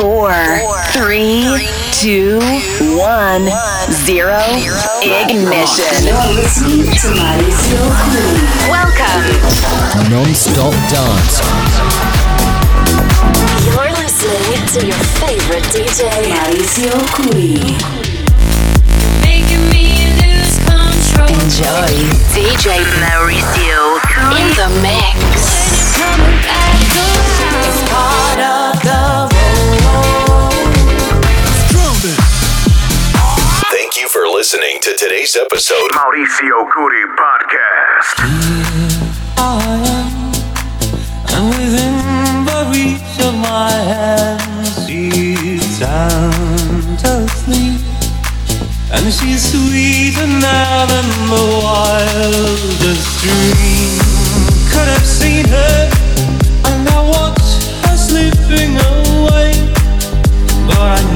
four, three, two, one, zero, ignition. Welcome. Non-stop dance. You're listening to your favorite DJ, Mauricio Curi. Enjoy DJ Mauricio in the mix. It's part of listening to today's episode Mauricio Curi Podcast. Here I am, and within the reach of my hands, she's sound asleep. And she's sweeter now than the wildest dream. Could have seen her, and I watched her slipping away. But I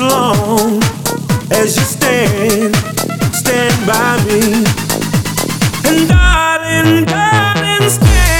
long as you stand, stand by me. And darling, darling, stand.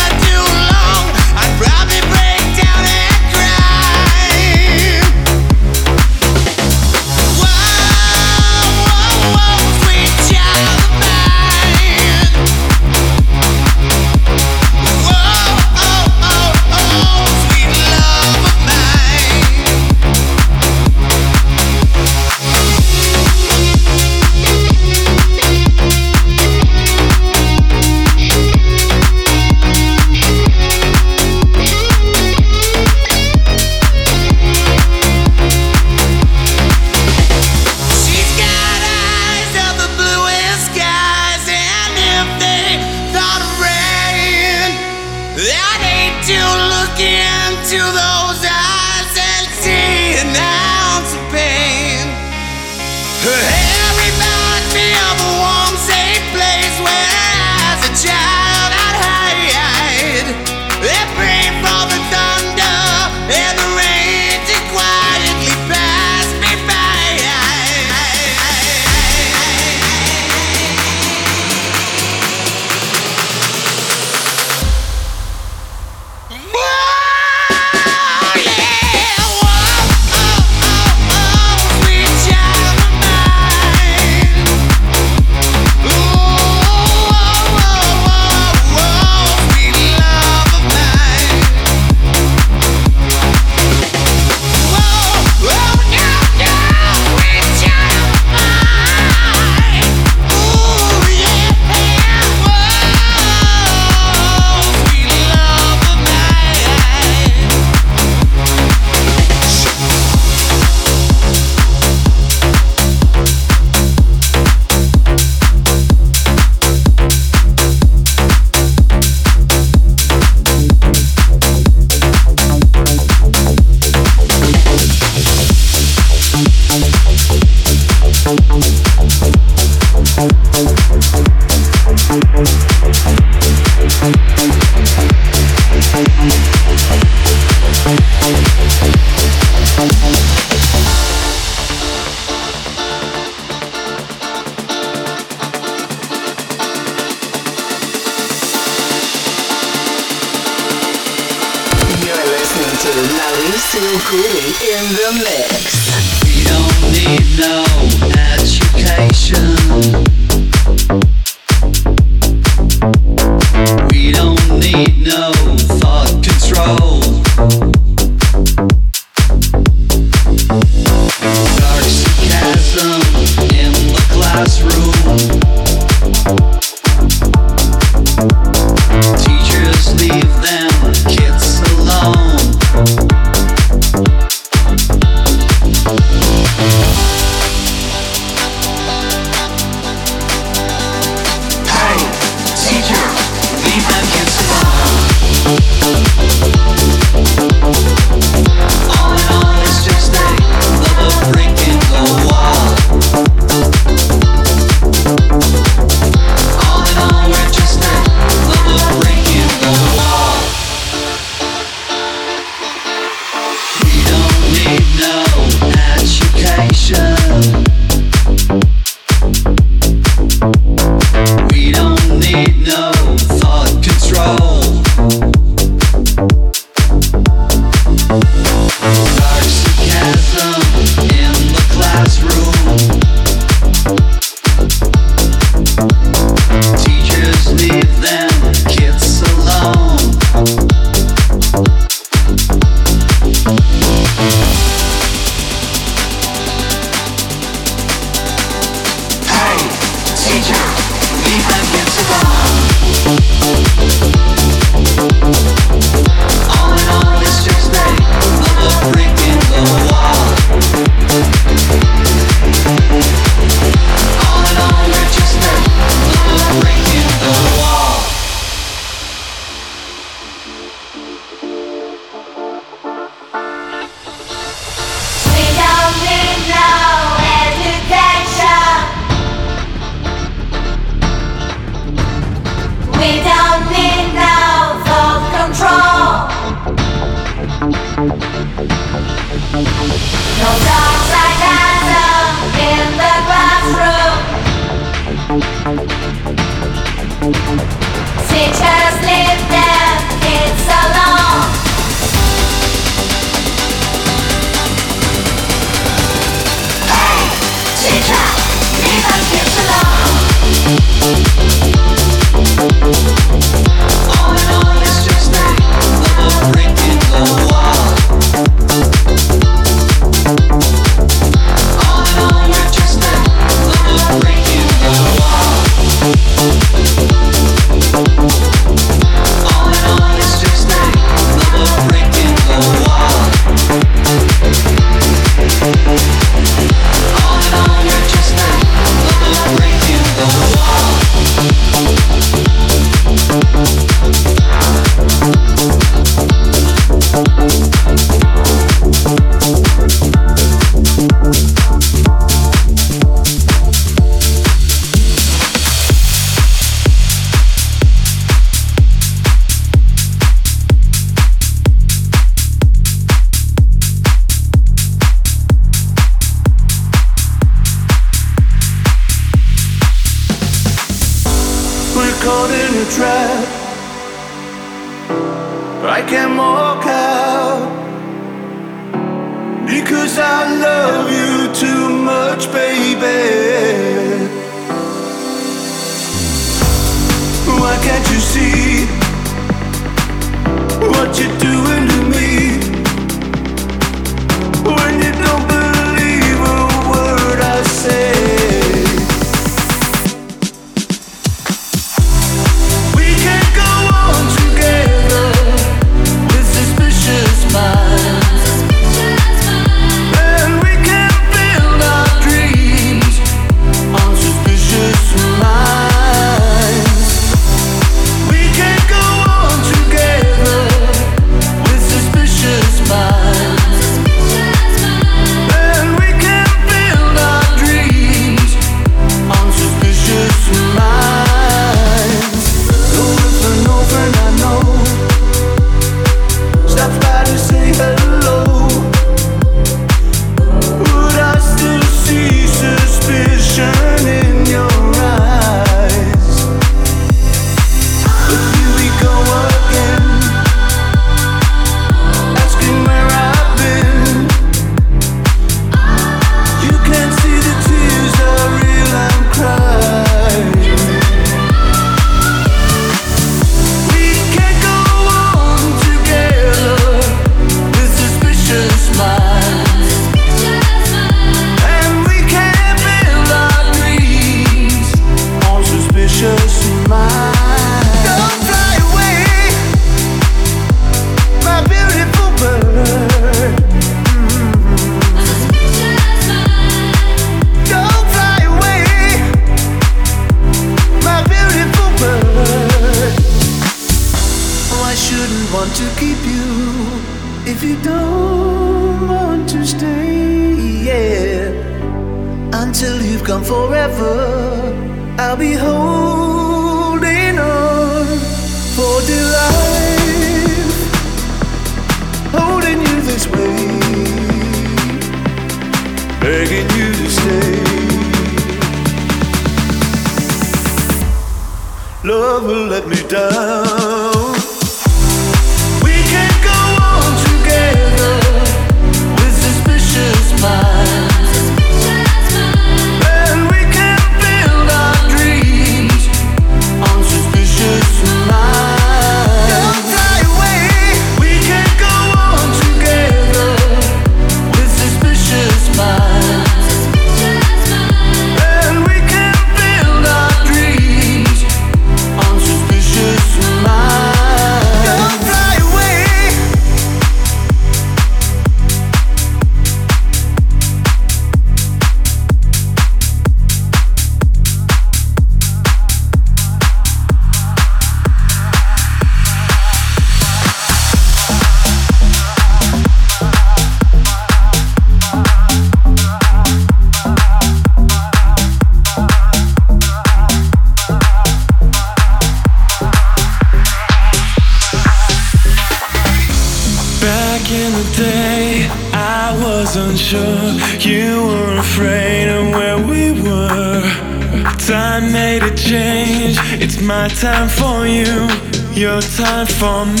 For me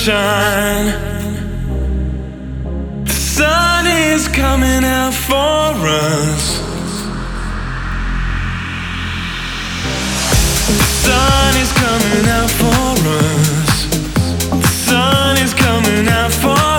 shine. The sun is coming out for us. The sun is coming out for us. The sun is coming out for us.